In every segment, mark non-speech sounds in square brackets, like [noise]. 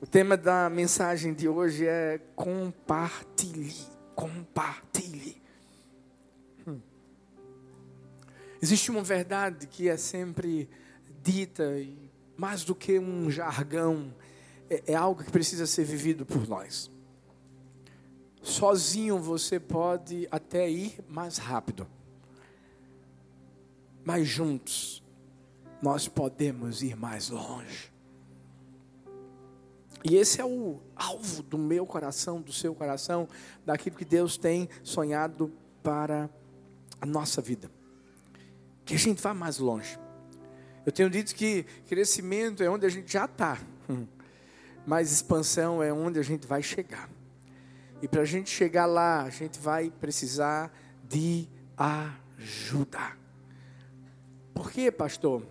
O tema da mensagem de hoje é compartilhe. Compartilhe. Hum. Existe uma verdade que é sempre dita, e mais do que um jargão, é, é algo que precisa ser vivido por nós. Sozinho você pode até ir mais rápido, mas juntos nós podemos ir mais longe. E esse é o alvo do meu coração, do seu coração, daquilo que Deus tem sonhado para a nossa vida. Que a gente vá mais longe. Eu tenho dito que crescimento é onde a gente já está, [laughs] mas expansão é onde a gente vai chegar. E para a gente chegar lá, a gente vai precisar de ajuda. Por quê, pastor?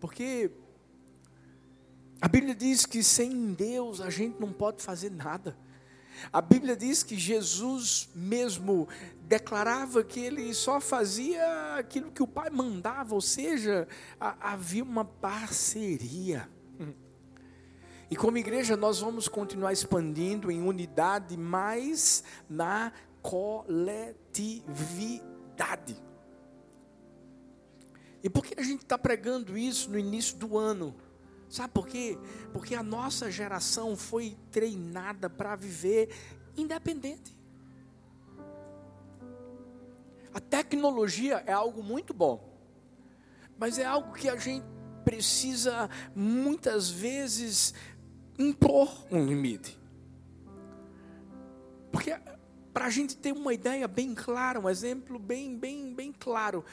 Porque a Bíblia diz que sem Deus a gente não pode fazer nada. A Bíblia diz que Jesus mesmo declarava que ele só fazia aquilo que o Pai mandava, ou seja, havia uma parceria. E como igreja nós vamos continuar expandindo em unidade, mas na coletividade. E por que a gente está pregando isso no início do ano? Sabe por quê? Porque a nossa geração foi treinada para viver independente. A tecnologia é algo muito bom, mas é algo que a gente precisa muitas vezes impor um limite. Porque para a gente ter uma ideia bem clara, um exemplo bem, bem, bem claro,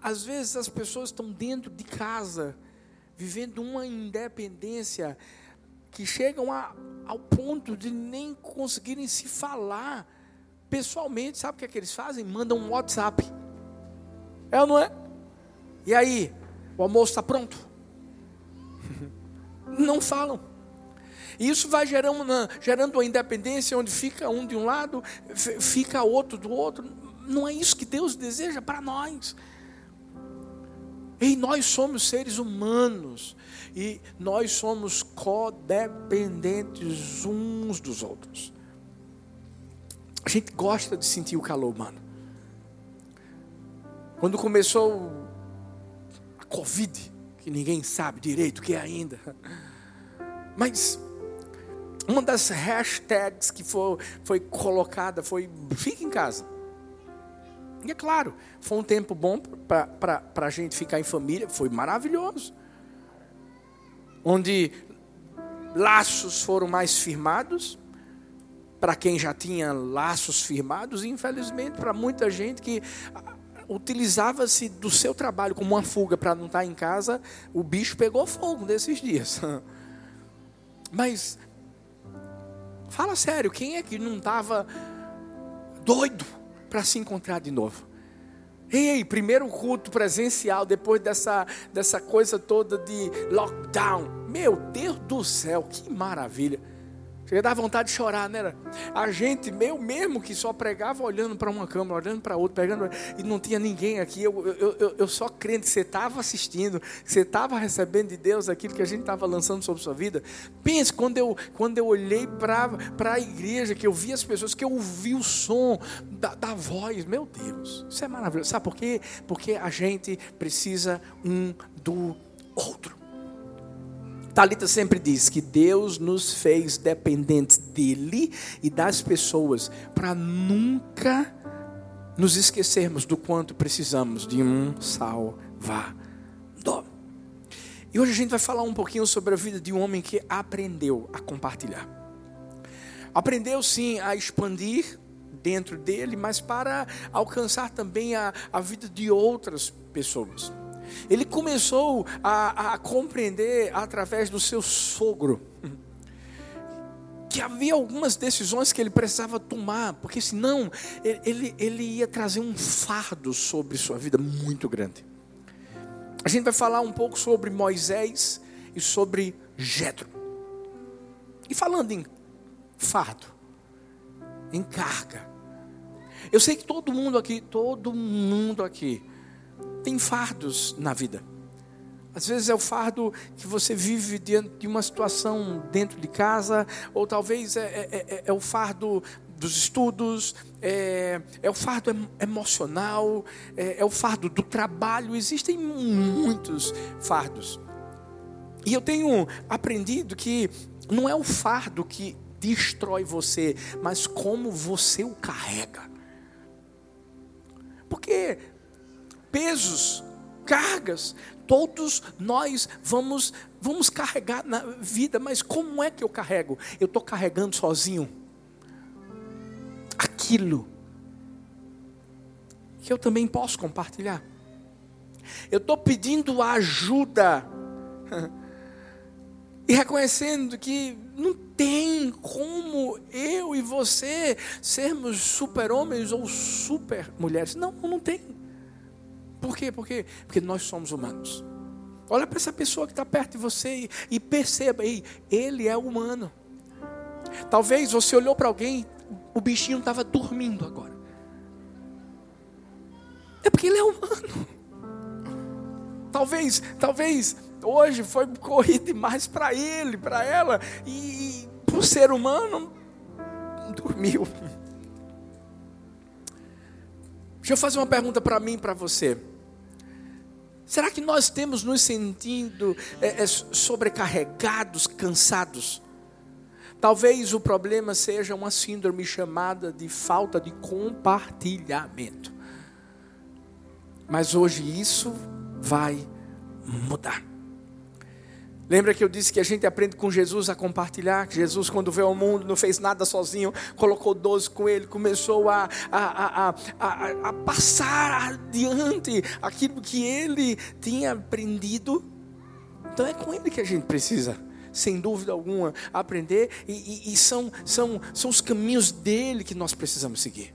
às vezes as pessoas estão dentro de casa vivendo uma independência que chegam a, ao ponto de nem conseguirem se falar pessoalmente. Sabe o que, é que eles fazem? Mandam um WhatsApp. É ou não é? E aí, o almoço está pronto? [laughs] Não falam. E isso vai gerando gerando uma independência onde fica um de um lado, fica outro do outro. Não é isso que Deus deseja para nós. E nós somos seres humanos e nós somos codependentes uns dos outros. A gente gosta de sentir o calor humano. Quando começou a Covid, que ninguém sabe direito o que é ainda, mas uma das hashtags que foi, foi colocada foi: fique em casa. E é claro, foi um tempo bom para a gente ficar em família, foi maravilhoso. Onde laços foram mais firmados, para quem já tinha laços firmados, e infelizmente para muita gente que utilizava-se do seu trabalho como uma fuga para não estar em casa, o bicho pegou fogo nesses dias. [laughs] Mas, fala sério, quem é que não estava doido para se encontrar de novo. Ei, primeiro culto presencial, depois dessa, dessa coisa toda de lockdown. Meu Deus do céu, que maravilha. Chega dar vontade de chorar, né? A gente, meu mesmo, que só pregava olhando para uma câmera, olhando para outra, pegando, e não tinha ninguém aqui. Eu, eu, eu, eu só crendo que você estava assistindo, você estava recebendo de Deus aquilo que a gente estava lançando sobre sua vida. Pense, quando eu, quando eu olhei para a igreja, que eu vi as pessoas, que eu ouvi o som da, da voz, meu Deus, isso é maravilhoso. Sabe por quê? Porque a gente precisa um do outro. Talita sempre diz que Deus nos fez dependentes dele e das pessoas para nunca nos esquecermos do quanto precisamos de um salvador. E hoje a gente vai falar um pouquinho sobre a vida de um homem que aprendeu a compartilhar. Aprendeu sim a expandir dentro dele, mas para alcançar também a, a vida de outras pessoas. Ele começou a, a compreender através do seu sogro que havia algumas decisões que ele precisava tomar, porque senão ele, ele ia trazer um fardo sobre sua vida muito grande. A gente vai falar um pouco sobre Moisés e sobre Jetro. E falando em fardo, em carga. Eu sei que todo mundo aqui, todo mundo aqui tem fardos na vida. Às vezes é o fardo que você vive diante de uma situação dentro de casa, ou talvez é, é, é, é o fardo dos estudos, é, é o fardo emocional, é, é o fardo do trabalho. Existem muitos fardos. E eu tenho aprendido que não é o fardo que destrói você, mas como você o carrega. Porque pesos, cargas, todos nós vamos vamos carregar na vida, mas como é que eu carrego? Eu estou carregando sozinho aquilo que eu também posso compartilhar. Eu estou pedindo ajuda [laughs] e reconhecendo que não tem como eu e você sermos super-homens ou super-mulheres. Não, não tem. Por quê? Por quê? Porque nós somos humanos. Olha para essa pessoa que está perto de você e, e perceba aí, ele é humano. Talvez você olhou para alguém, o bichinho estava dormindo agora. É porque ele é humano. Talvez, talvez hoje foi corrido demais para ele, para ela, e, e o ser humano dormiu. Deixa eu fazer uma pergunta para mim para você. Será que nós temos nos sentindo é, é, sobrecarregados, cansados? Talvez o problema seja uma síndrome chamada de falta de compartilhamento. Mas hoje isso vai mudar. Lembra que eu disse que a gente aprende com Jesus a compartilhar? Que Jesus, quando veio ao mundo, não fez nada sozinho, colocou doze com ele, começou a, a, a, a, a passar adiante aquilo que ele tinha aprendido. Então é com ele que a gente precisa sem dúvida alguma, aprender, e, e, e, são, são, são os caminhos dele que nós precisamos seguir.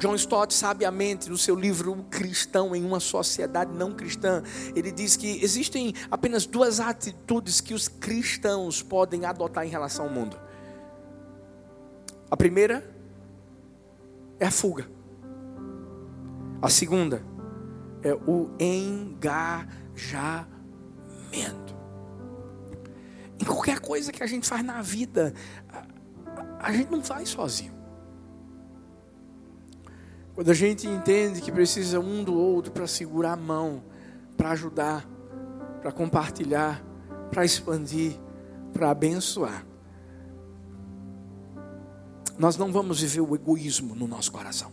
John Stott, sabiamente, no seu livro O Cristão em uma Sociedade Não Cristã, ele diz que existem apenas duas atitudes que os cristãos podem adotar em relação ao mundo. A primeira é a fuga. A segunda é o engajamento. Em qualquer coisa que a gente faz na vida, a, a gente não faz sozinho. Quando a gente entende que precisa um do outro para segurar a mão, para ajudar, para compartilhar, para expandir, para abençoar. Nós não vamos viver o egoísmo no nosso coração.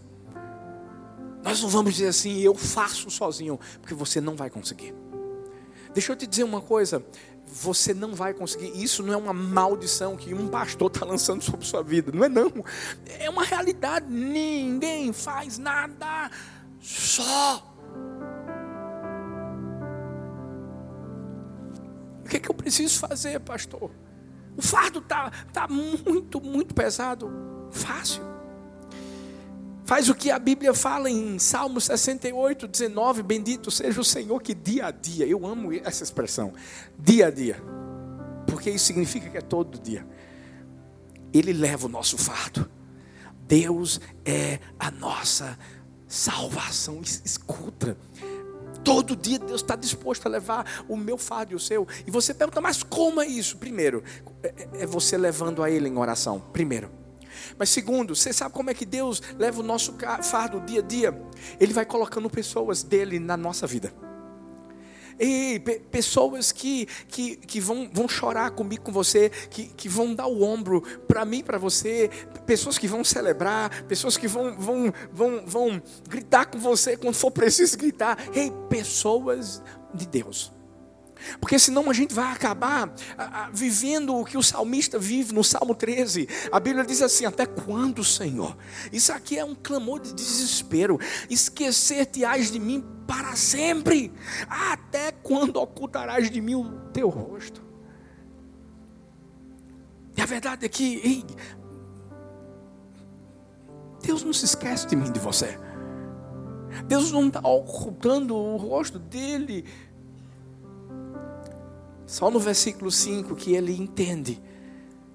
Nós não vamos dizer assim, eu faço sozinho, porque você não vai conseguir. Deixa eu te dizer uma coisa, você não vai conseguir. Isso não é uma maldição que um pastor está lançando sobre sua vida. Não é não. É uma realidade. Ninguém faz nada só. O que, é que eu preciso fazer, pastor? O fardo está tá muito, muito pesado. Fácil. Faz o que a Bíblia fala em Salmo 68, 19: Bendito seja o Senhor que dia a dia, eu amo essa expressão, dia a dia, porque isso significa que é todo dia. Ele leva o nosso fardo. Deus é a nossa salvação. Escuta. Todo dia Deus está disposto a levar o meu fardo e o seu. E você pergunta, mas como é isso? Primeiro, é, é, é você levando a Ele em oração. Primeiro. Mas segundo, você sabe como é que Deus leva o nosso fardo dia a dia? Ele vai colocando pessoas dele na nossa vida. Ei, pessoas que, que, que vão, vão chorar comigo, com você, que, que vão dar o ombro para mim, para você, pessoas que vão celebrar, pessoas que vão, vão, vão, vão gritar com você quando for preciso gritar. Ei, pessoas de Deus. Porque senão a gente vai acabar vivendo o que o salmista vive no Salmo 13. A Bíblia diz assim: Até quando, Senhor? Isso aqui é um clamor de desespero. Esquecer-te-ás de mim para sempre. Até quando ocultarás de mim o teu rosto? E a verdade é que, ei, Deus não se esquece de mim, de você. Deus não está ocultando o rosto dele só no versículo 5 que ele entende.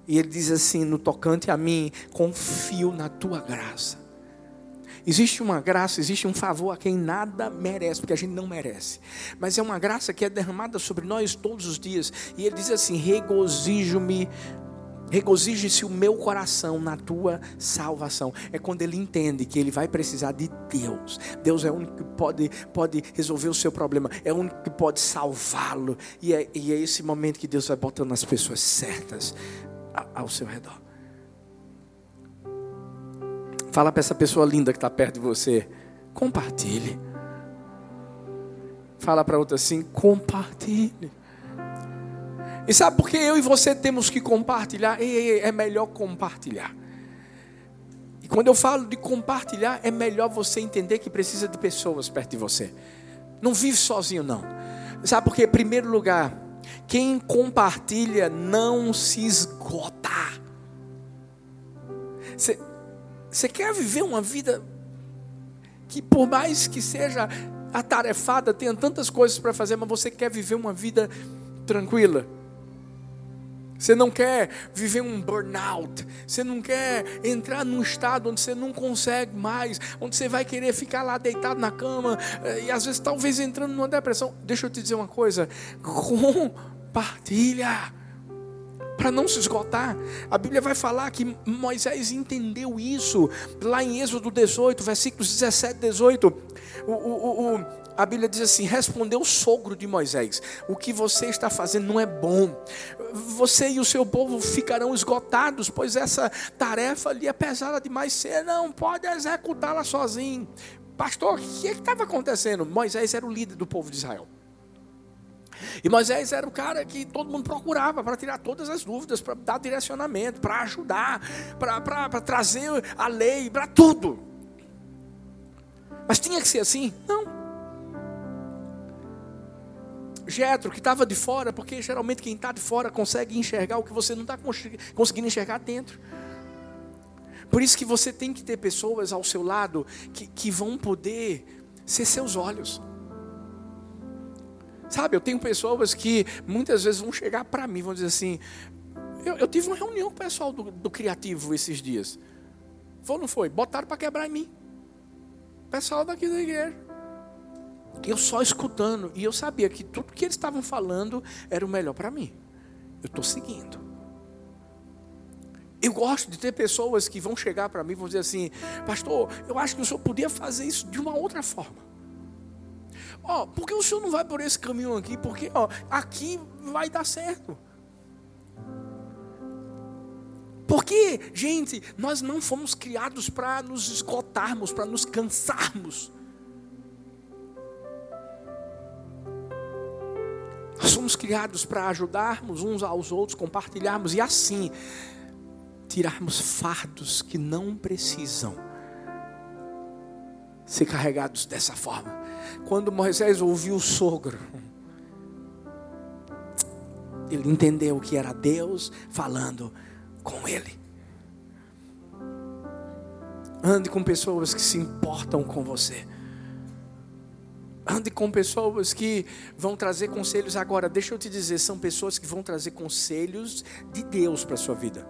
E ele diz assim: No tocante a mim, confio na tua graça. Existe uma graça, existe um favor a quem nada merece, porque a gente não merece. Mas é uma graça que é derramada sobre nós todos os dias. E ele diz assim: regozijo-me Regozije-se o meu coração na tua salvação. É quando ele entende que ele vai precisar de Deus. Deus é o único que pode, pode resolver o seu problema. É o único que pode salvá-lo. E é, e é esse momento que Deus vai botando as pessoas certas ao seu redor. Fala para essa pessoa linda que está perto de você. Compartilhe. Fala para outra assim: compartilhe. E sabe por que eu e você temos que compartilhar? É melhor compartilhar. E quando eu falo de compartilhar, é melhor você entender que precisa de pessoas perto de você. Não vive sozinho, não. Sabe por quê? Primeiro lugar, quem compartilha não se esgota. Você quer viver uma vida que, por mais que seja atarefada, tenha tantas coisas para fazer, mas você quer viver uma vida tranquila? Você não quer viver um burnout. Você não quer entrar num estado onde você não consegue mais, onde você vai querer ficar lá deitado na cama eh, e às vezes talvez entrando numa depressão. Deixa eu te dizer uma coisa: compartilha para não se esgotar. A Bíblia vai falar que Moisés entendeu isso lá em Êxodo 18, versículos 17 e 18. O, o, o, a Bíblia diz assim: respondeu o sogro de Moisés: O que você está fazendo não é bom. Você e o seu povo ficarão esgotados, pois essa tarefa ali é pesada demais. Você não pode executá-la sozinho. Pastor, o que estava acontecendo? Moisés era o líder do povo de Israel. E Moisés era o cara que todo mundo procurava para tirar todas as dúvidas, para dar direcionamento, para ajudar, para trazer a lei, para tudo. Mas tinha que ser assim? Não. Jetro, que estava de fora, porque geralmente quem está de fora consegue enxergar o que você não está conseguindo enxergar dentro. Por isso que você tem que ter pessoas ao seu lado que, que vão poder ser seus olhos. Sabe, eu tenho pessoas que muitas vezes vão chegar para mim, vão dizer assim: eu, eu, tive uma reunião com o pessoal do, do criativo esses dias. Foi ou não foi? Botaram para quebrar em mim. Pessoal daqui da igreja. Eu só escutando. E eu sabia que tudo que eles estavam falando era o melhor para mim. Eu estou seguindo. Eu gosto de ter pessoas que vão chegar para mim e vão dizer assim: Pastor, eu acho que o senhor podia fazer isso de uma outra forma. Ó, oh, por que o senhor não vai por esse caminho aqui? Porque ó, aqui vai dar certo. Porque, gente, nós não fomos criados para nos esgotarmos, para nos cansarmos. Somos criados para ajudarmos uns aos outros, compartilharmos e assim tirarmos fardos que não precisam ser carregados dessa forma. Quando Moisés ouviu o sogro, ele entendeu que era Deus falando com ele. Ande com pessoas que se importam com você. Ande com pessoas que vão trazer conselhos agora. Deixa eu te dizer, são pessoas que vão trazer conselhos de Deus para a sua vida.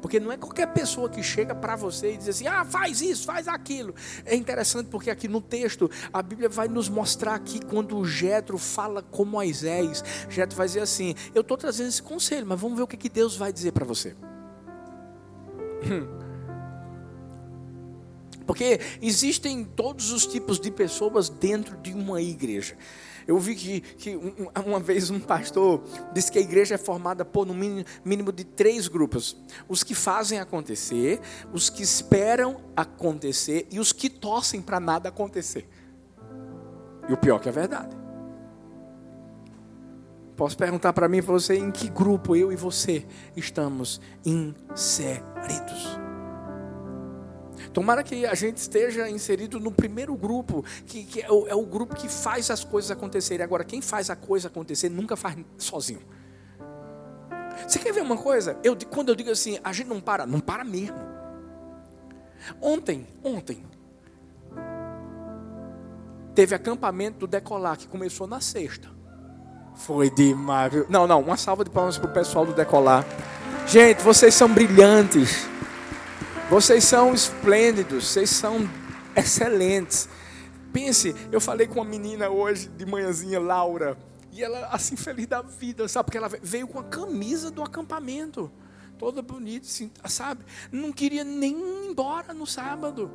Porque não é qualquer pessoa que chega para você e diz assim: ah, faz isso, faz aquilo. É interessante porque aqui no texto a Bíblia vai nos mostrar aqui quando Jetro fala com Moisés. Jetro vai dizer assim: eu estou trazendo esse conselho, mas vamos ver o que, que Deus vai dizer para você. Hum. [laughs] Porque existem todos os tipos de pessoas dentro de uma igreja. Eu vi que, que uma vez um pastor disse que a igreja é formada por no mínimo de três grupos: os que fazem acontecer, os que esperam acontecer e os que torcem para nada acontecer. E o pior que é verdade. Posso perguntar para mim para você em que grupo eu e você estamos inseridos? Tomara que a gente esteja inserido no primeiro grupo, que, que é, o, é, o, grupo que faz as coisas acontecerem. Agora, quem faz a coisa acontecer nunca faz sozinho. Você quer ver uma coisa? Eu, quando eu digo assim, a gente não para, não para mesmo. Ontem, ontem, teve acampamento do Decolar que começou na sexta. Foi demais. Não, não, uma salva de palmas para o pessoal do Decolar. Gente, vocês são brilhantes. Vocês são esplêndidos, vocês são excelentes. Pense, eu falei com uma menina hoje de manhãzinha, Laura, e ela assim feliz da vida, sabe? Porque ela veio com a camisa do acampamento, toda bonita, assim, sabe? Não queria nem ir embora no sábado.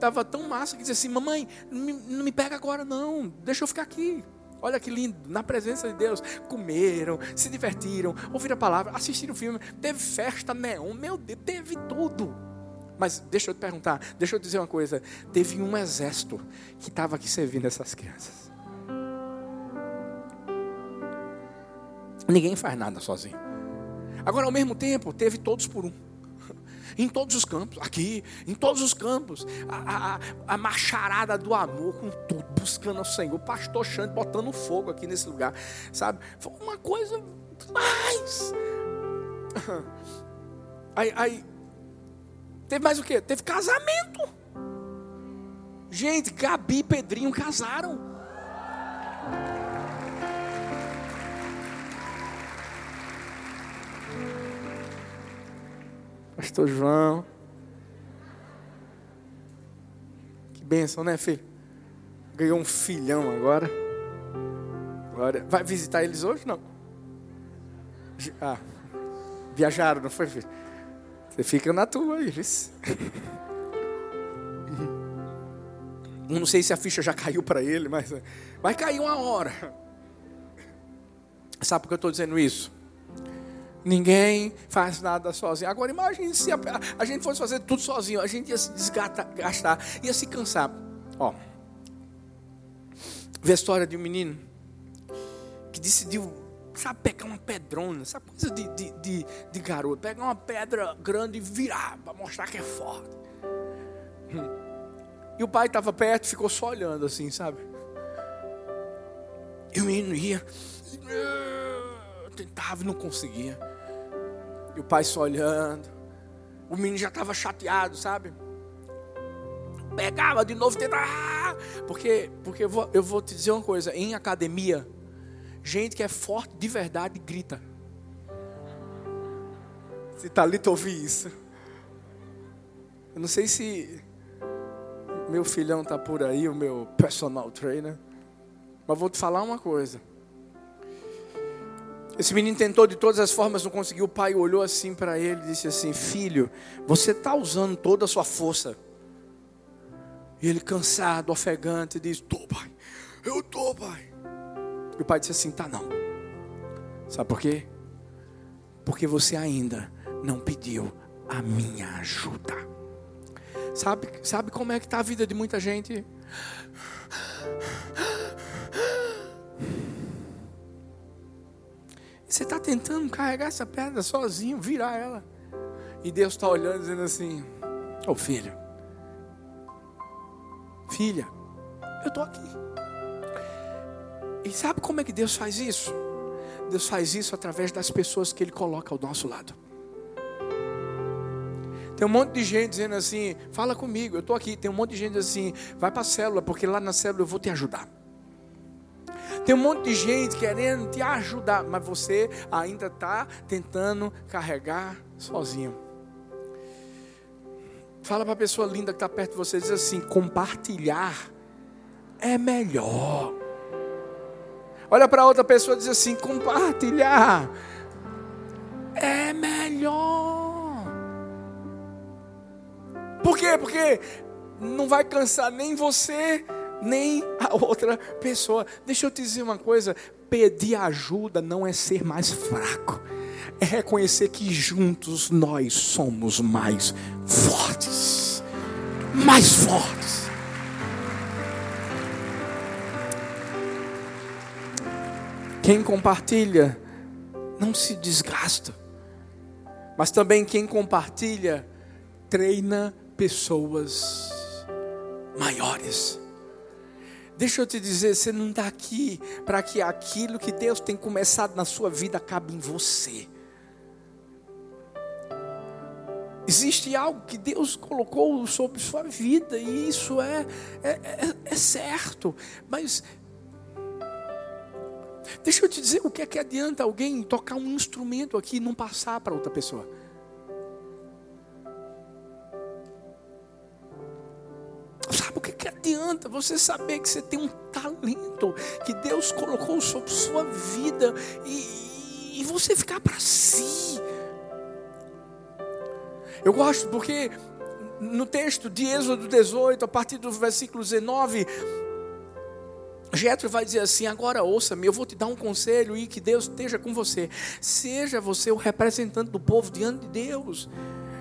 Tava tão massa que dizia assim: "Mamãe, não me, pega agora não, deixa eu ficar aqui". Olha que lindo, na presença de Deus. Comeram, se divertiram, ouviram a palavra, assistiram o filme, teve festa neon, meu Deus, teve tudo. Mas deixa eu te perguntar, deixa eu dizer uma coisa: teve um exército que estava aqui servindo essas crianças. Ninguém faz nada sozinho. Agora, ao mesmo tempo, teve todos por um. Em todos os campos, aqui, em todos os campos, a, a, a macharada do amor com tudo, buscando o Senhor, o pastor Xande botando fogo aqui nesse lugar, sabe? Foi uma coisa mais. [laughs] Aí, aí Teve mais o quê? Teve casamento. Gente, Gabi e Pedrinho casaram. Pastor João. Que bênção, né, filho? Ganhou um filhão agora. Agora, vai visitar eles hoje? Não. Ah, viajaram, não foi, filho? Você fica na tua aí, Não sei se a ficha já caiu para ele, mas vai cair uma hora. Sabe por que eu estou dizendo isso? Ninguém faz nada sozinho. Agora imagine se a, a, gente fosse fazer tudo sozinho, a gente ia se desgastar, ia se cansar. Ó, vê a história de um menino que decidiu sabe, pegar uma pedrona, sabe, coisa de, de, de, de garoto, pegar uma pedra grande e virar, para mostrar que é forte. Hum. E o pai estava perto ficou só olhando assim, sabe? E o menino ia, tentava e não conseguia. E o pai só olhando. O menino já estava chateado, sabe? Pegava de novo, tentava. Porque, porque eu, vou, eu vou te dizer uma coisa: em academia, Gente que é forte de verdade grita. Se Thalita ouvir isso. Eu não sei se meu filhão está por aí, o meu personal trainer. Mas vou te falar uma coisa. Esse menino tentou de todas as formas, não conseguiu. O pai olhou assim para ele e disse assim: Filho, você está usando toda a sua força. E ele, cansado, ofegante, diz: Tô, pai, eu tô, pai. E o pai disse assim: tá não. Sabe por quê? Porque você ainda não pediu a minha ajuda. Sabe, sabe como é que está a vida de muita gente? Você está tentando carregar essa pedra sozinho, virar ela. E Deus está olhando dizendo assim: Ô oh, filho, filha, eu estou aqui. E sabe como é que Deus faz isso? Deus faz isso através das pessoas que Ele coloca ao nosso lado. Tem um monte de gente dizendo assim: fala comigo, eu estou aqui. Tem um monte de gente assim: vai para a célula, porque lá na célula eu vou te ajudar. Tem um monte de gente querendo te ajudar, mas você ainda está tentando carregar sozinho. Fala para a pessoa linda que está perto de você, diz assim: compartilhar é melhor. Olha para outra pessoa e diz assim: compartilhar é melhor. Por quê? Porque não vai cansar nem você, nem a outra pessoa. Deixa eu te dizer uma coisa: pedir ajuda não é ser mais fraco, é reconhecer que juntos nós somos mais fortes. Mais fortes. Quem compartilha não se desgasta, mas também quem compartilha treina pessoas maiores. Deixa eu te dizer, você não está aqui para que aquilo que Deus tem começado na sua vida acabe em você. Existe algo que Deus colocou sobre sua vida, e isso é, é, é, é certo, mas Deixa eu te dizer o que é que adianta alguém tocar um instrumento aqui e não passar para outra pessoa. Sabe adianta você saber que você tem um talento que Deus colocou sobre sua vida e, e você ficar para si. Eu gosto porque no texto de Êxodo 18, a partir do versículo 19, Jetro vai dizer assim: agora ouça-me, eu vou te dar um conselho e que Deus esteja com você. Seja você o representante do povo diante de Deus.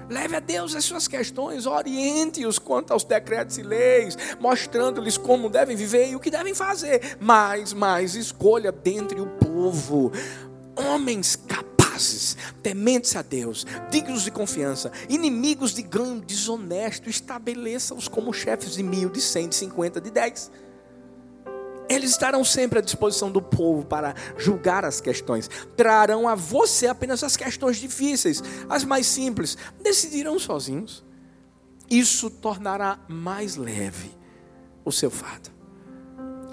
Leve a Deus as suas questões, oriente-os quanto aos decretos e leis, mostrando-lhes como devem viver e o que devem fazer. Mas, mas, escolha dentre o povo homens capazes, tementes a Deus, dignos de confiança, inimigos de ganho desonesto, estabeleça-os como chefes de mil, de cem, de cinquenta, de dez. Eles estarão sempre à disposição do povo para julgar as questões. Trarão a você apenas as questões difíceis, as mais simples. Decidirão sozinhos. Isso tornará mais leve o seu fardo.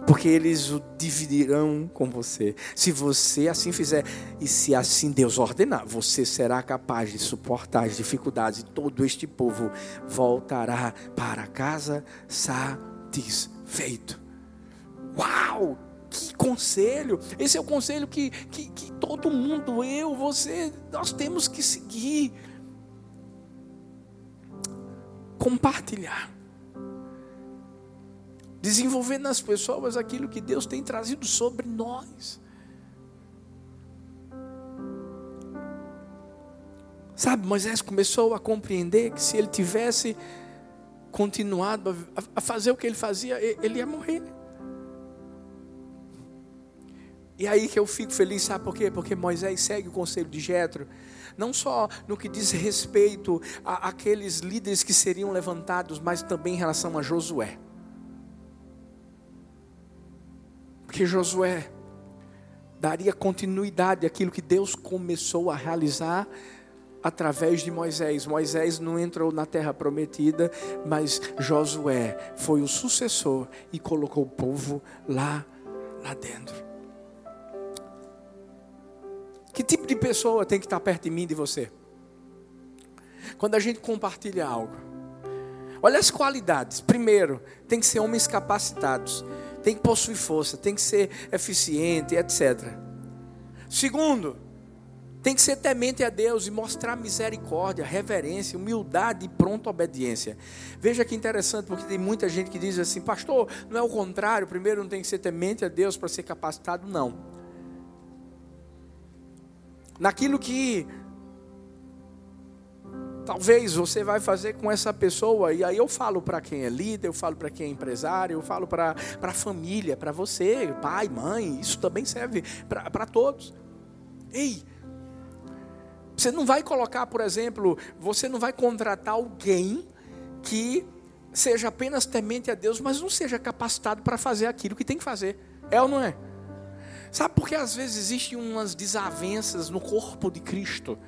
Porque eles o dividirão com você. Se você assim fizer, e se assim Deus ordenar, você será capaz de suportar as dificuldades, e todo este povo voltará para casa satisfeito. Uau! Que conselho! Esse é o conselho que, que, que todo mundo, eu, você, nós temos que seguir. Compartilhar. Desenvolver nas pessoas aquilo que Deus tem trazido sobre nós. Sabe, Moisés começou a compreender que se ele tivesse continuado a fazer o que ele fazia, ele ia morrer. E aí que eu fico feliz, sabe por quê? Porque Moisés segue o conselho de Jetro, não só no que diz respeito àqueles líderes que seriam levantados, mas também em relação a Josué. Porque Josué daria continuidade àquilo que Deus começou a realizar através de Moisés. Moisés não entrou na terra prometida, mas Josué foi o sucessor e colocou o povo lá, lá dentro. Que tipo de pessoa tem que estar perto de mim de você? Quando a gente compartilha algo. Olha as qualidades. Primeiro, tem que ser homens capacitados. Tem que possuir força, tem que ser eficiente, etc. Segundo, tem que ser temente a Deus e mostrar misericórdia, reverência, humildade e pronta obediência. Veja que interessante, porque tem muita gente que diz assim, pastor, não é o contrário, primeiro não tem que ser temente a Deus para ser capacitado, não naquilo que talvez você vai fazer com essa pessoa, e aí eu falo para quem é líder, eu falo para quem é empresário, eu falo para a família, para você, pai, mãe, isso também serve para todos. Ei, você não vai colocar, por exemplo, você não vai contratar alguém que seja apenas temente a Deus, mas não seja capacitado para fazer aquilo que tem que fazer. É ou não é? Sabe por que às vezes existem umas desavenças no corpo de Cristo?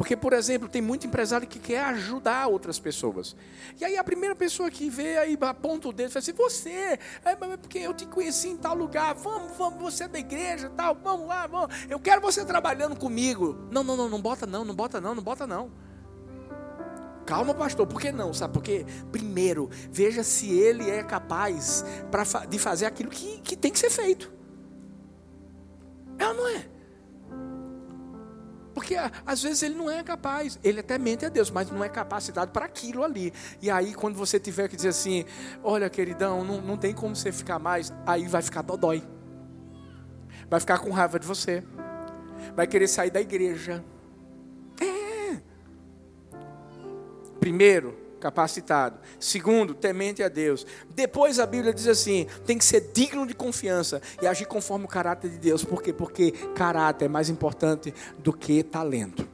Porque, por exemplo, tem muito empresário que quer ajudar outras pessoas. E aí a primeira pessoa que vê aí aponta o dedo e fala assim: Você, é porque eu te conheci em tal lugar, vamos, vamos, você é da igreja tal, vamos lá, vamos. Eu quero você trabalhando comigo. Não, não, não, não bota não, não bota não, não bota não. Calma, pastor, por que não? Sabe por quê? Primeiro, veja se ele é capaz pra, de fazer aquilo que, que tem que ser feito. É ou não é? Porque às vezes ele não é capaz, ele até mente a Deus, mas não é capacitado para aquilo ali. E aí, quando você tiver que dizer assim: Olha, queridão, não, não tem como você ficar mais, aí vai ficar dodói, vai ficar com raiva de você, vai querer sair da igreja. É. Primeiro, capacitado. Segundo, temente a Deus. Depois a Bíblia diz assim: tem que ser digno de confiança e agir conforme o caráter de Deus. Por quê? Porque caráter é mais importante do que talento.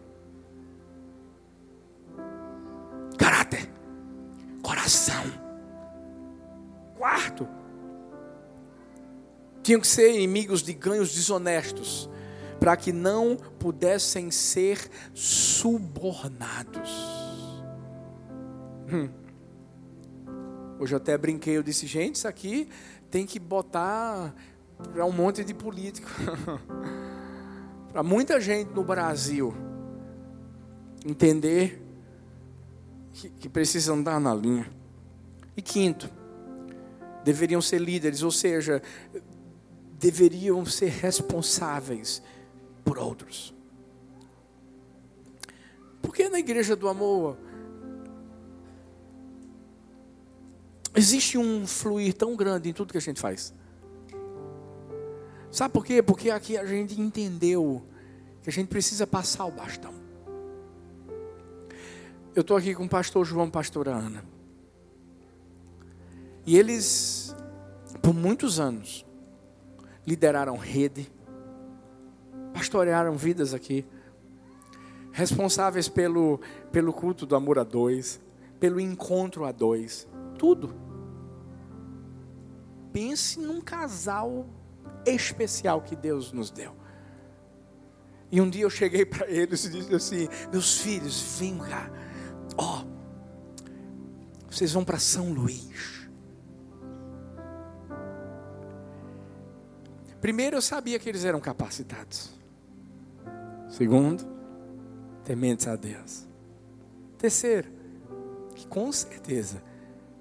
Caráter, coração. Quarto, tinham que ser inimigos de ganhos desonestos, para que não pudessem ser subornados. Hum. Hoje eu até brinquei, eu disse, gente, isso aqui tem que botar para um monte de político. [laughs] para muita gente no Brasil entender que, que precisa andar na linha. E quinto, deveriam ser líderes, ou seja, deveriam ser responsáveis por outros. Porque na igreja do amor existe um fluir tão grande em tudo que a gente faz. Sabe por quê? Porque aqui a gente entendeu que a gente precisa passar o bastão. Eu estou aqui com o pastor João, pastora Ana. E eles, por muitos anos, lideraram rede, pastorearam vidas aqui, responsáveis pelo, pelo culto do amor a dois, pelo encontro a dois, tudo. Pense num casal especial que Deus nos deu. E um dia eu cheguei para eles e disse assim: Meus filhos, vem cá, ó, oh, vocês vão para São Luís. Primeiro, eu sabia que eles eram capacitados. Segundo, tementes a Deus. Terceiro, que com certeza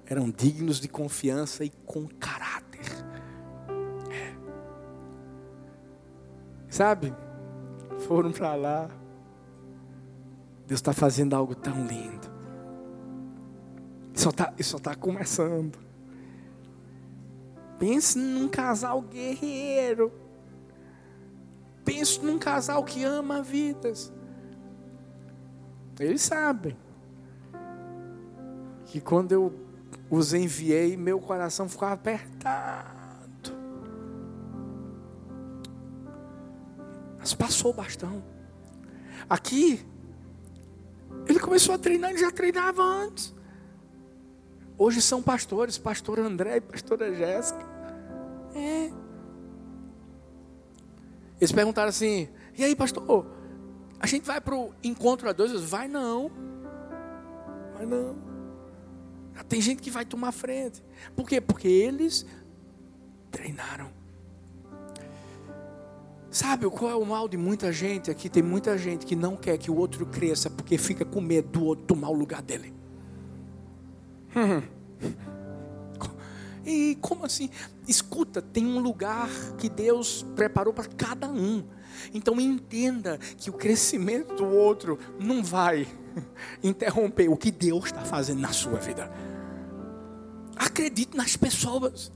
eram dignos de confiança e com caráter. Sabe? Foram para lá. Deus está fazendo algo tão lindo. Só está só tá começando. Pense num casal guerreiro. Pense num casal que ama vidas. Eles sabem que quando eu os enviei, meu coração ficava apertado. Mas passou o bastão. Aqui, ele começou a treinar, ele já treinava antes. Hoje são pastores, pastor André e pastora Jéssica. É. Eles perguntaram assim: e aí, pastor, a gente vai para o encontro a dois? Eu disse, vai não. Vai não. Tem gente que vai tomar frente. Por quê? Porque eles treinaram. Sabe qual é o mal de muita gente aqui? Tem muita gente que não quer que o outro cresça porque fica com medo do outro tomar o lugar dele. E como assim? Escuta, tem um lugar que Deus preparou para cada um. Então entenda que o crescimento do outro não vai [laughs] interromper o que Deus está fazendo na sua vida. Acredite nas pessoas.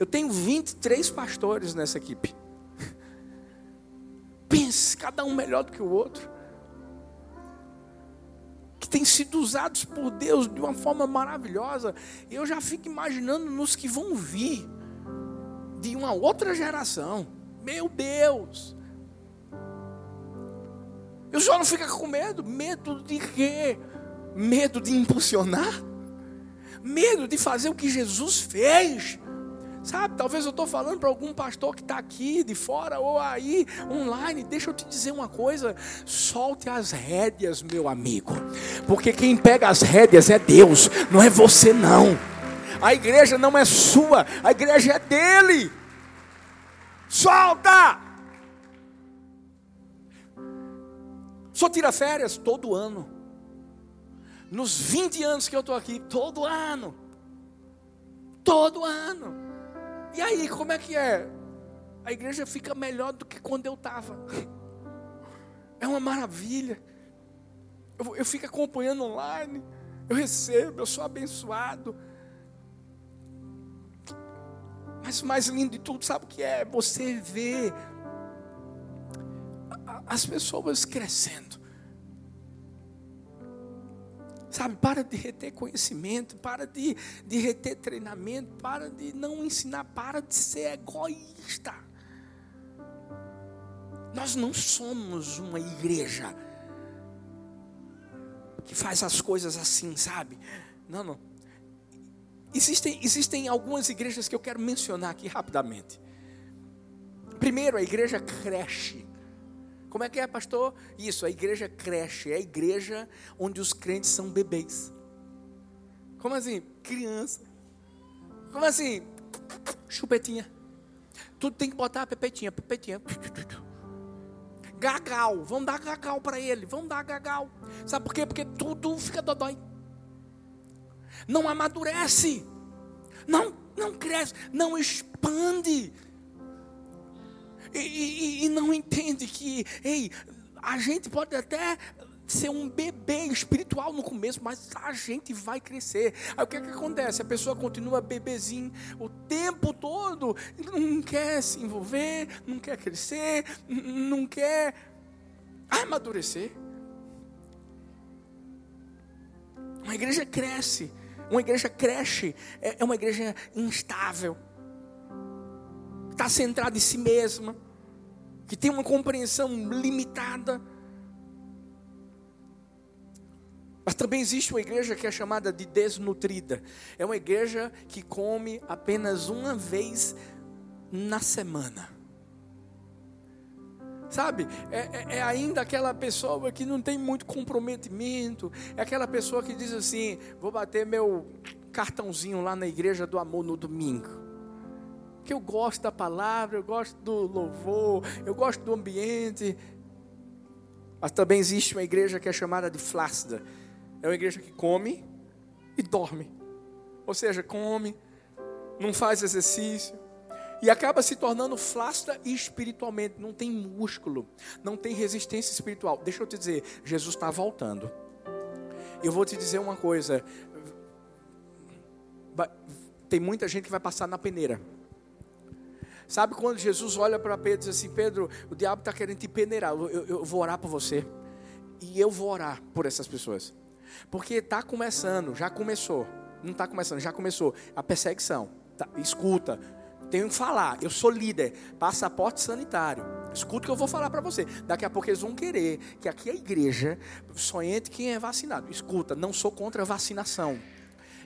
Eu tenho 23 pastores nessa equipe. Pense, cada um melhor do que o outro que têm sido usados por Deus de uma forma maravilhosa. Eu já fico imaginando nos que vão vir de uma outra geração. Meu Deus! Eu só não fica com medo. Medo de quê? Medo de impulsionar? Medo de fazer o que Jesus fez? Sabe, talvez eu estou falando para algum pastor que está aqui de fora ou aí online. Deixa eu te dizer uma coisa: solte as rédeas, meu amigo, porque quem pega as rédeas é Deus, não é você, não. A igreja não é sua, a igreja é dele. Solta! Só tira férias todo ano. Nos 20 anos que eu estou aqui, todo ano. Todo ano. E aí, como é que é? A igreja fica melhor do que quando eu estava. [laughs] É uma maravilha. Eu, eu fico acompanhando online. Eu recebo, eu sou abençoado. Mas o mais lindo de tudo, sabe o que é? Você vê as pessoas crescendo. Sabe, para de reter conhecimento, para de, de reter treinamento, para de não ensinar, para de ser egoísta. Nós não somos uma igreja que faz as coisas assim, sabe? Não, não. Existem, existem algumas igrejas que eu quero mencionar aqui rapidamente. Primeiro, a igreja creche. Como é que é, pastor? Isso, a igreja creche, é a igreja onde os crentes são bebês. Como assim? Criança. Como assim? Chupetinha. Tudo tem que botar pepetinha, pepetinha. Gagal, vamos dar gagal para ele, vamos dar gagal. Sabe por quê? Porque tudo fica dodói. Não amadurece. Não Não cresce, não expande. E, e, e não entende que, ei, a gente pode até ser um bebê espiritual no começo, mas a gente vai crescer. Aí o que, é que acontece? A pessoa continua bebezinho o tempo todo, não quer se envolver, não quer crescer, não quer amadurecer. Uma igreja cresce, uma igreja cresce, é, é uma igreja instável, está centrada em si mesma, que tem uma compreensão limitada Mas também existe uma igreja que é chamada de desnutrida. É uma igreja que come apenas uma vez na semana. Sabe, é, é, é, ainda aquela pessoa que não tem muito comprometimento, é aquela pessoa que diz assim: vou bater meu cartãozinho lá na igreja do amor no domingo. Que eu gosto da palavra, eu gosto do louvor, eu gosto do ambiente. Mas também existe uma igreja que é chamada de flácida é uma igreja que come e dorme. Ou seja, come, não faz exercício e acaba se tornando flácida espiritualmente, não tem músculo, não tem resistência espiritual. Deixa eu te dizer, Jesus está voltando. Eu vou te dizer uma coisa: tem muita gente que vai passar na peneira. Sabe quando Jesus olha para Pedro e diz assim: Pedro, o diabo está querendo te peneirar, eu, eu, vou orar por você. E eu vou orar por essas pessoas. Porque está começando, já começou. Não está começando, já começou a perseguição. Tá, escuta, tenho que falar. Eu sou líder, passaporte sanitário. Escuta o que eu vou falar para você. Daqui a pouco eles vão querer que aqui a igreja só entre quem é vacinado. Escuta, não sou contra a vacinação.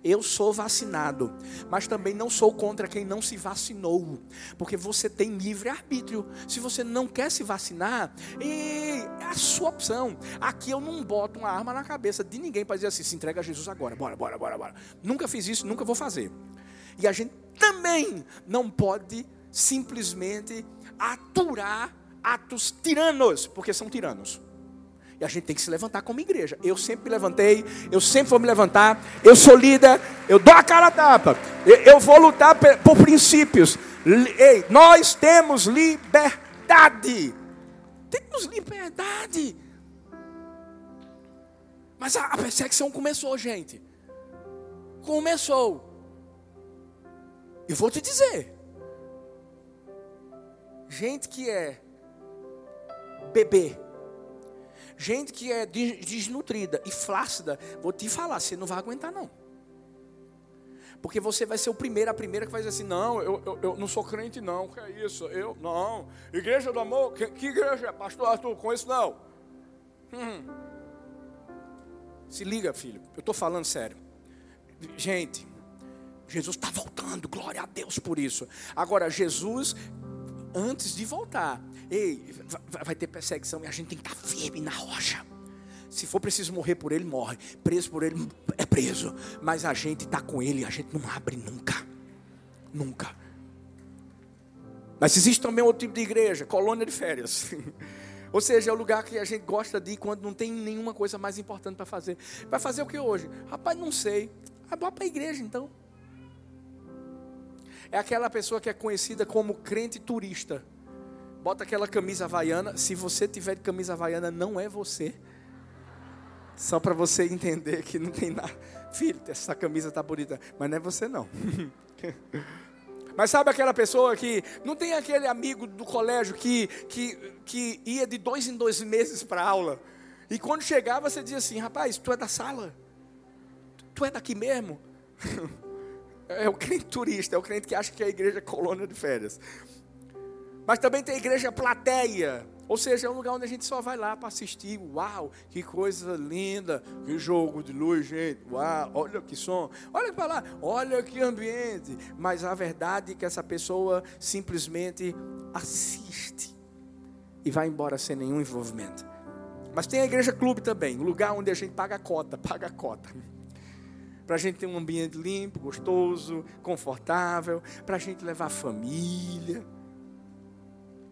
Eu sou vacinado, mas também não sou contra quem não se vacinou, porque você tem livre arbítrio. Se você não quer se vacinar, é a sua opção. Aqui eu não boto uma arma na cabeça de ninguém para dizer assim: se entrega a Jesus agora, bora, bora, bora, bora. Nunca fiz isso, nunca vou fazer. E a gente também não pode simplesmente aturar atos tiranos, porque são tiranos. E a gente tem que se levantar como igreja. Eu sempre me levantei, eu sempre vou me levantar. Eu sou líder, eu dou a cara a tapa. Eu vou lutar por princípios. Ei, nós temos liberdade. Temos liberdade. Mas a perseguição começou, gente. Começou. E vou te dizer. Gente que é bebê Gente que é desnutrida e flácida, vou te falar, você não vai aguentar não. Porque você vai ser o primeiro, a primeira que vai dizer assim: não, eu, eu, eu não sou crente, não, que é isso? Eu, não. Igreja do amor, que, que igreja é? Pastor Arthur, com isso não. Hum. Se liga, filho, eu estou falando sério. Gente, Jesus está voltando, glória a Deus por isso. Agora, Jesus, antes de voltar, Ei, vai ter perseguição e a gente tem que estar firme na rocha. Se for preciso morrer por ele, morre. Preso por ele, é preso. Mas a gente está com ele e a gente não abre nunca. Nunca. Mas existe também outro tipo de igreja, colônia de férias. [laughs] Ou seja, é o lugar que a gente gosta de ir quando não tem nenhuma coisa mais importante para fazer. Vai fazer o que hoje? Rapaz, não sei. Ah, bora para a igreja então. É aquela pessoa que é conhecida como crente turista. Bota aquela camisa havaiana. Se você tiver de camisa havaiana, não é você. Só para você entender que não tem nada. Filho, essa camisa tá bonita, mas não é você não. [laughs] Mas sabe aquela pessoa que não tem aquele amigo do colégio que, que, que ia de dois em dois meses para aula? E quando chegava, você dizia assim: rapaz, tu é da sala? Tu é daqui mesmo? [laughs] É o crente turista, é o crente que acha que a igreja é colônia de férias. Mas também tem a igreja plateia. Ou seja, é um lugar onde a gente só vai lá para assistir. Uau, que coisa linda. Que jogo de luz, gente. Uau, olha que som. Olha para lá, olha que ambiente. Mas a verdade é que essa pessoa simplesmente assiste e vai embora sem nenhum envolvimento. Mas tem a igreja clube também, um lugar onde a gente paga a cota, [laughs] paga a cota. Para a gente ter um ambiente limpo, gostoso, confortável, para a gente levar a família.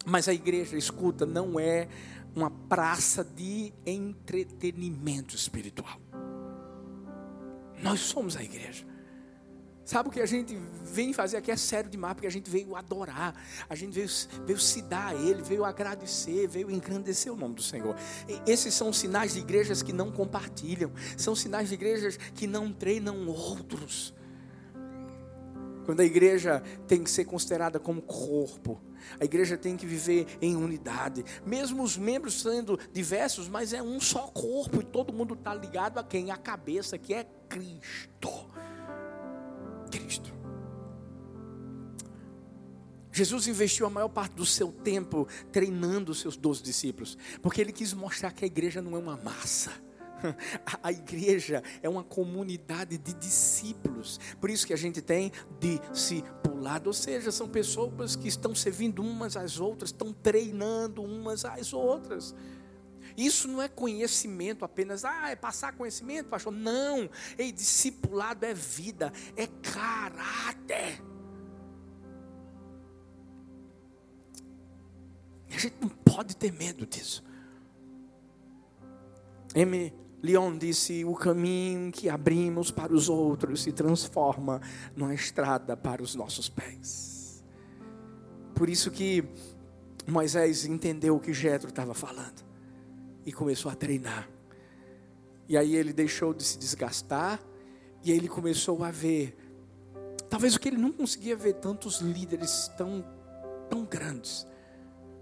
Mas a igreja, escuta, não é uma praça de entretenimento espiritual. Nós somos a igreja. Sabe o que a gente vem fazer aqui é sério demais, porque a gente veio adorar, a gente veio, veio se dar a Ele, veio agradecer, veio engrandecer o nome do Senhor. E esses são sinais de igrejas que não compartilham, são sinais de igrejas que não treinam outros. Quando a igreja tem que ser considerada como corpo, a igreja tem que viver em unidade, mesmo os membros sendo diversos, mas é um só corpo e todo mundo está ligado a quem? A cabeça, que é Cristo. Cristo. Jesus investiu a maior parte do seu tempo treinando os seus doze discípulos, porque ele quis mostrar que a igreja não é uma massa. A igreja é uma comunidade de discípulos. Por isso que a gente tem discipulado, ou seja, são pessoas que estão servindo umas às outras, estão treinando umas às outras. Isso não é conhecimento apenas, ah, é passar conhecimento, pastor. Não, ei, discipulado é vida, é caráter. A gente não pode ter medo disso. M. Leon disse: o caminho que abrimos para os outros se transforma numa estrada para os nossos pés. Por isso que Moisés entendeu o que Jetro estava falando e começou a treinar. E aí ele deixou de se desgastar e ele começou a ver, talvez o que ele não conseguia ver tantos líderes tão tão grandes,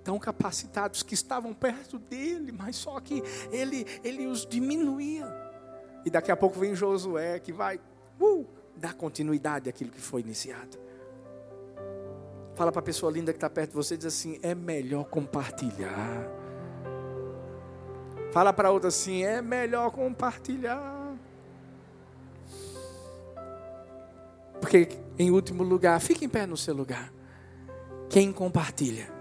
tão capacitados que estavam perto dele, mas só que ele ele os diminuía. E daqui a pouco vem Josué que vai uh, dar continuidade àquilo que foi iniciado. Fala para a pessoa linda que está perto de você, diz assim: é melhor compartilhar. Fala para outra assim: é melhor compartilhar. Porque, em último lugar, fique em pé no seu lugar. Quem compartilha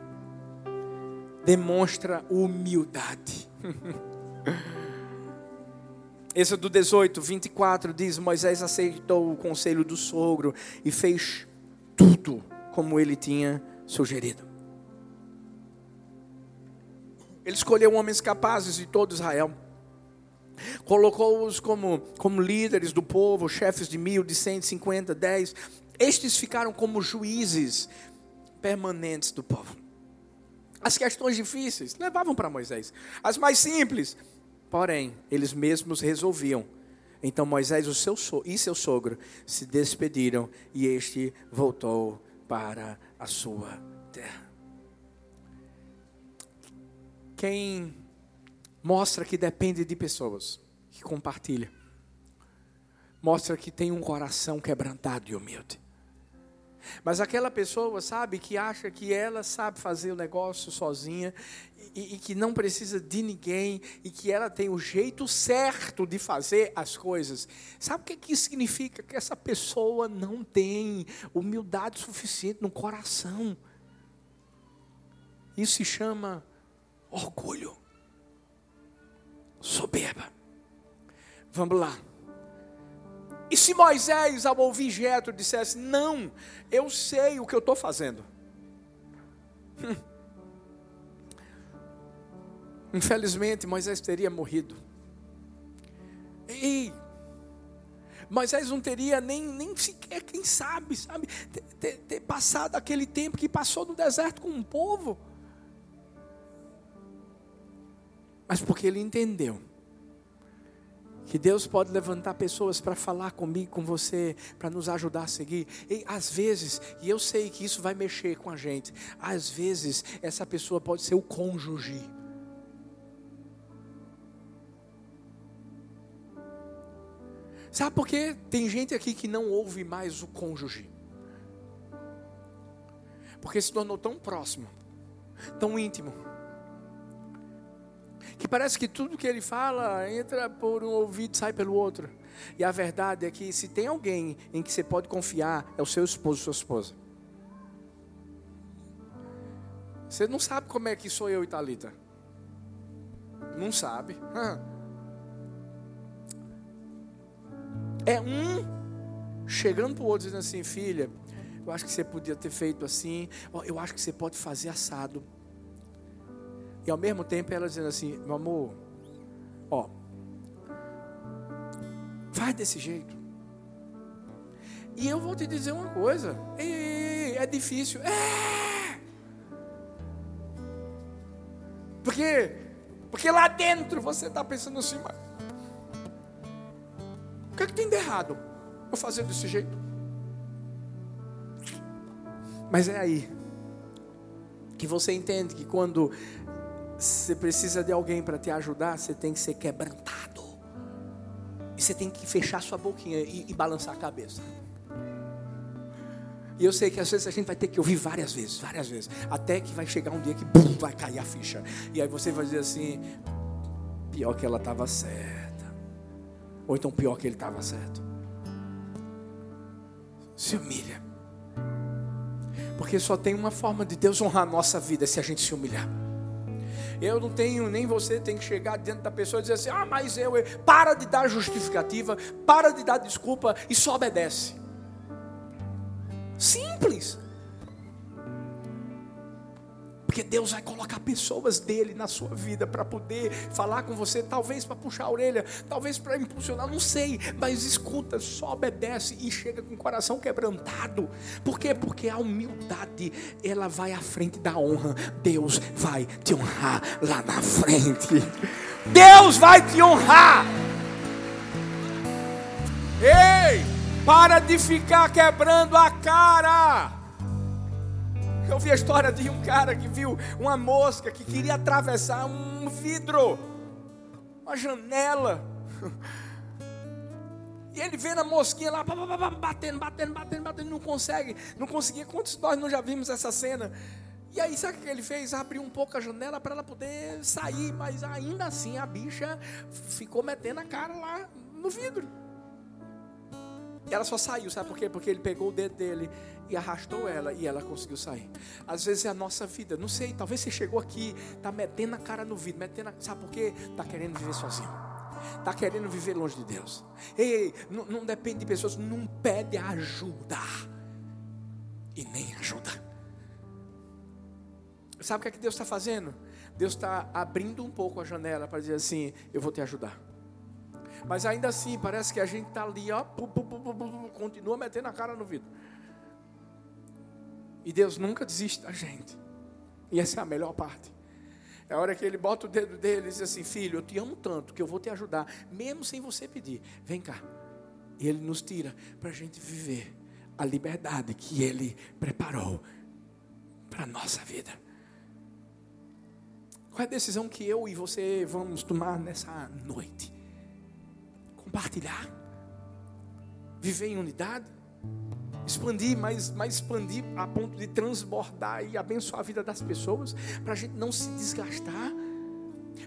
demonstra humildade. [laughs] Êxodo 18, 24 diz: Moisés aceitou o conselho do sogro e fez tudo como ele tinha sugerido. Ele escolheu homens capazes de todo Israel. Colocou-os como, como líderes do povo, chefes de mil, de cento, cinquenta, dez. Estes ficaram como juízes permanentes do povo. As questões difíceis levavam para Moisés. As mais simples, porém, eles mesmos resolviam. Então Moisés o seu e seu sogro se despediram e este voltou para a sua terra. Quem mostra que depende de pessoas, que compartilha, mostra que tem um coração quebrantado e humilde. Mas aquela pessoa, sabe, que acha que ela sabe fazer o negócio sozinha e, e, que não precisa de ninguém e que ela tem o jeito certo de fazer as coisas. Sabe o que, que isso significa? Que essa pessoa não tem humildade suficiente no coração. Isso se chama orgulho, soberba. Vamos lá. E se Moisés, ao ouvir Jetro, dissesse: Não, eu sei o que eu estou fazendo. Hum. Infelizmente, Moisés teria morrido. E Moisés não teria nem, nem sequer, quem sabe, sabe, ter, ter, ter passado aquele tempo que passou no deserto com um povo. mas porque ele entendeu que Deus pode levantar pessoas para falar comigo, com você, para nos ajudar a seguir. E às vezes, e eu sei que isso vai mexer com a gente, às vezes essa pessoa pode ser o cônjuge. Sabe por quê? Tem gente aqui que não ouve mais o cônjuge. Porque se tornou tão próximo, tão íntimo que parece que tudo que ele fala entra por um ouvido e sai pelo outro. E a verdade é que se tem alguém em que você pode confiar, é o seu esposo, sua esposa. Você não sabe como é que sou eu e Talita. Não sabe. [laughs] É um chegando para o outro dizendo assim, filha, eu acho que você podia ter feito assim. Eu acho que você pode fazer assado. E ao mesmo tempo ela dizendo assim: meu amor, ó, faz desse jeito. E eu vou te dizer uma coisa: é difícil. É! Porque, porque lá dentro você está pensando assim, mas o que, é que tem de errado? Vou fazer desse jeito. Mas é aí que você entende que quando você precisa de alguém para te ajudar, você tem que ser quebrantado. E você tem que fechar sua boquinha e, e balançar a cabeça. E eu sei que às vezes a gente vai ter que ouvir várias vezes, várias vezes, até que vai chegar um dia que bum, vai cair a ficha. E aí você vai dizer assim: pior que ela estava certa, ou então pior que ele estava certo. Se humilha, porque só tem uma forma de Deus honrar a nossa vida se a gente se humilhar. Eu não tenho, nem você tem que chegar diante da pessoa e dizer assim: ah, mas eu, eu. Para de dar justificativa, para de dar desculpa e só obedece. Simples. Porque Deus vai colocar pessoas dele na sua vida para poder falar com você, talvez para puxar a orelha, talvez para impulsionar, não sei, mas escuta, só obedece e chega com o coração quebrantado. Por quê? Porque a humildade, ela vai à frente da honra. Deus vai te honrar lá na frente. Deus vai te honrar. Ei, para de ficar quebrando a cara. Eu vi a história de um cara que viu uma mosca que queria atravessar um vidro, uma janela. E ele vê na mosquinha lá, batendo, batendo, batendo, batendo, não consegue, não conseguia. Quantos nós não já vimos essa cena? E aí, sabe o que ele fez? Abriu um pouco a janela para ela poder sair, mas ainda assim a bicha ficou metendo a cara lá no vidro. E ela só saiu, sabe por quê? Porque ele pegou o dedo dele e arrastou ela e ela conseguiu sair. Às vezes é a nossa vida, não sei, talvez você chegou aqui, está metendo a cara no vidro, metendo a, sabe por quê? Está querendo viver sozinho. Está querendo viver longe de Deus. Ei, não, não depende de pessoas, não pede ajuda. E nem ajuda. Sabe o que é que Deus está fazendo? Deus está abrindo um pouco a janela para dizer assim: Eu vou te ajudar. Mas ainda assim, parece que a gente está ali, ó, pu, pu, pu, continua metendo a cara no vidro. E Deus nunca desiste da gente. E essa é a melhor parte. É a hora que ele bota o dedo dele e diz assim: Filho, eu te amo tanto que eu vou te ajudar, mesmo sem você pedir. Vem cá. E ele nos tira para a gente viver a liberdade que ele preparou para a nossa vida. Qual é a decisão que eu e você vamos tomar nessa noite? Compartilhar? Viver em unidade? Expandir, mas, mas expandir a ponto de transbordar e abençoar a vida das pessoas, para a gente não se desgastar,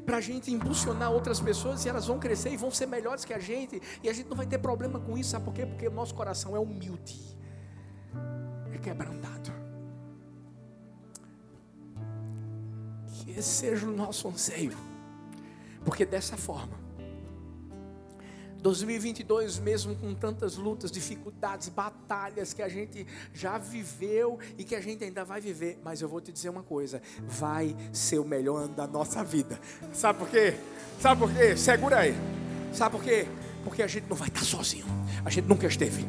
para a gente impulsionar outras pessoas e elas vão crescer e vão ser melhores que a gente, e a gente não vai ter problema com isso, sabe por quê? Porque o nosso coração é humilde, é quebrantado. Que esse seja o nosso anseio, porque dessa forma, 2022, mesmo com tantas lutas, dificuldades, batalhas que a gente já viveu e que a gente ainda vai viver, mas eu vou te dizer uma coisa: vai ser o melhor ano da nossa vida. Sabe por quê? Sabe por quê? Segura aí. Sabe por quê? Porque a gente não vai estar sozinho. A gente nunca esteve.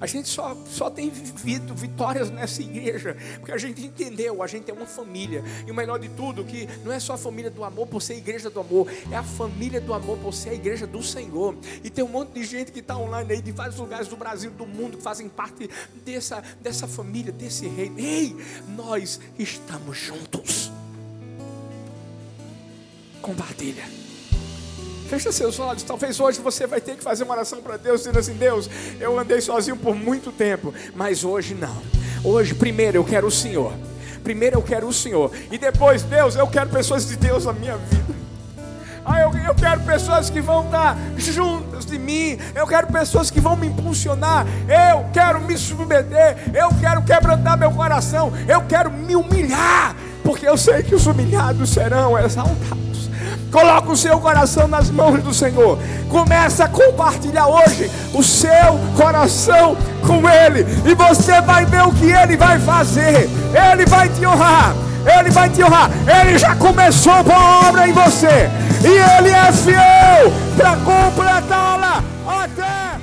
A gente só, só tem vivido vitórias nessa igreja, porque a gente entendeu, a gente é uma família. E o melhor de tudo, que não é só a família do amor por ser a igreja do amor, é a família do amor por ser a igreja do Senhor. E tem um monte de gente que está online aí de vários lugares do Brasil, do mundo, que fazem parte dessa, dessa família, desse reino. Ei, nós estamos juntos. Compartilha. Fecha seus olhos. Talvez hoje você vai ter que fazer uma oração para Deus, dizendo assim: Deus, eu andei sozinho por muito tempo, mas hoje não. Hoje, primeiro, eu quero o Senhor. Primeiro, eu quero o Senhor. E depois, Deus, eu quero pessoas de Deus na minha vida. Ah, eu, eu quero pessoas que vão estar juntas de mim. Eu quero pessoas que vão me impulsionar. Eu quero me submeter. Eu quero quebrantar meu coração. Eu quero me humilhar. Porque eu sei que os humilhados serão exaltados. Coloca o seu coração nas mãos do Senhor. Começa a compartilhar hoje o seu coração com Ele. E você vai ver o que Ele vai fazer. Ele vai te honrar. Ele vai te honrar. Ele já começou a obra em você. E Ele é fiel para completá-la até.